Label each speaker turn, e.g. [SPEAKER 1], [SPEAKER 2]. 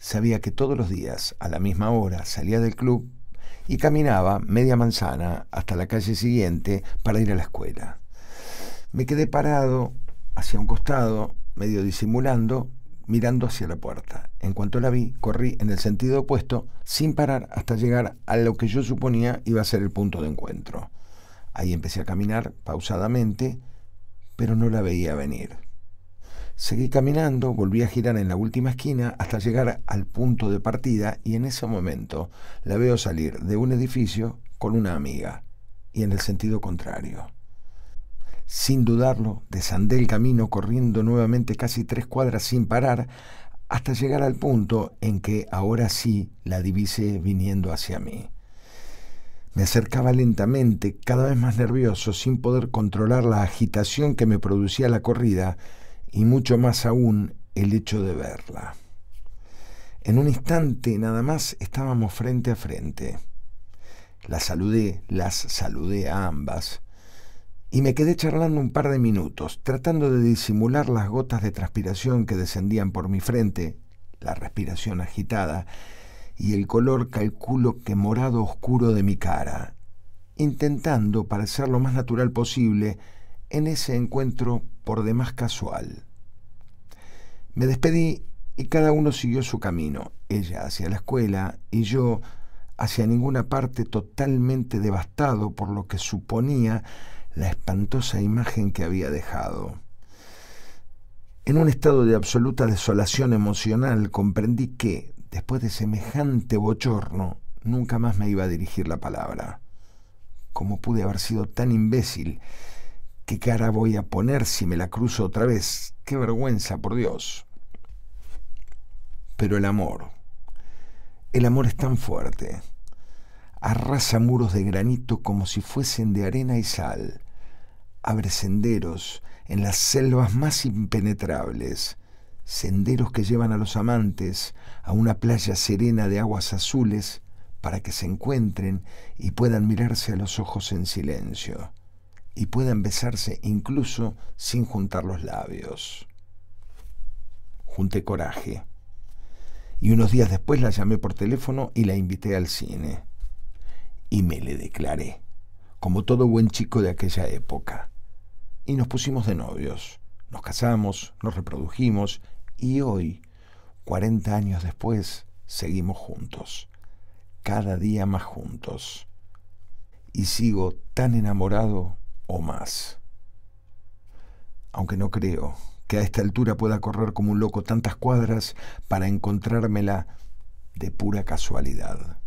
[SPEAKER 1] sabía que todos los días, a la misma hora, salía del club y caminaba media manzana hasta la calle siguiente para ir a la escuela. Me quedé parado hacia un costado, medio disimulando, mirando hacia la puerta. En cuanto la vi, corrí en el sentido opuesto, sin parar hasta llegar a lo que yo suponía iba a ser el punto de encuentro. Ahí empecé a caminar pausadamente, pero no la veía venir. Seguí caminando, volví a girar en la última esquina hasta llegar al punto de partida y en ese momento la veo salir de un edificio con una amiga y en el sentido contrario. Sin dudarlo, desandé el camino corriendo nuevamente casi tres cuadras sin parar hasta llegar al punto en que ahora sí la divisé viniendo hacia mí. Me acercaba lentamente, cada vez más nervioso, sin poder controlar la agitación que me producía la corrida y mucho más aún el hecho de verla. En un instante nada más estábamos frente a frente. La saludé, las saludé a ambas, y me quedé charlando un par de minutos, tratando de disimular las gotas de transpiración que descendían por mi frente, la respiración agitada, y el color calculo que morado oscuro de mi cara, intentando parecer lo más natural posible en ese encuentro por demás casual. Me despedí y cada uno siguió su camino, ella hacia la escuela y yo hacia ninguna parte totalmente devastado por lo que suponía la espantosa imagen que había dejado. En un estado de absoluta desolación emocional comprendí que, Después de semejante bochorno, nunca más me iba a dirigir la palabra. ¿Cómo pude haber sido tan imbécil? ¿Qué cara voy a poner si me la cruzo otra vez? ¡Qué vergüenza, por Dios! Pero el amor, el amor es tan fuerte. Arrasa muros de granito como si fuesen de arena y sal. Abre senderos en las selvas más impenetrables senderos que llevan a los amantes a una playa serena de aguas azules para que se encuentren y puedan mirarse a los ojos en silencio y puedan besarse incluso sin juntar los labios. Junté coraje y unos días después la llamé por teléfono y la invité al cine. Y me le declaré, como todo buen chico de aquella época. Y nos pusimos de novios. Nos casamos, nos reprodujimos y hoy, 40 años después, seguimos juntos, cada día más juntos. Y sigo tan enamorado o más. Aunque no creo que a esta altura pueda correr como un loco tantas cuadras para encontrármela de pura casualidad.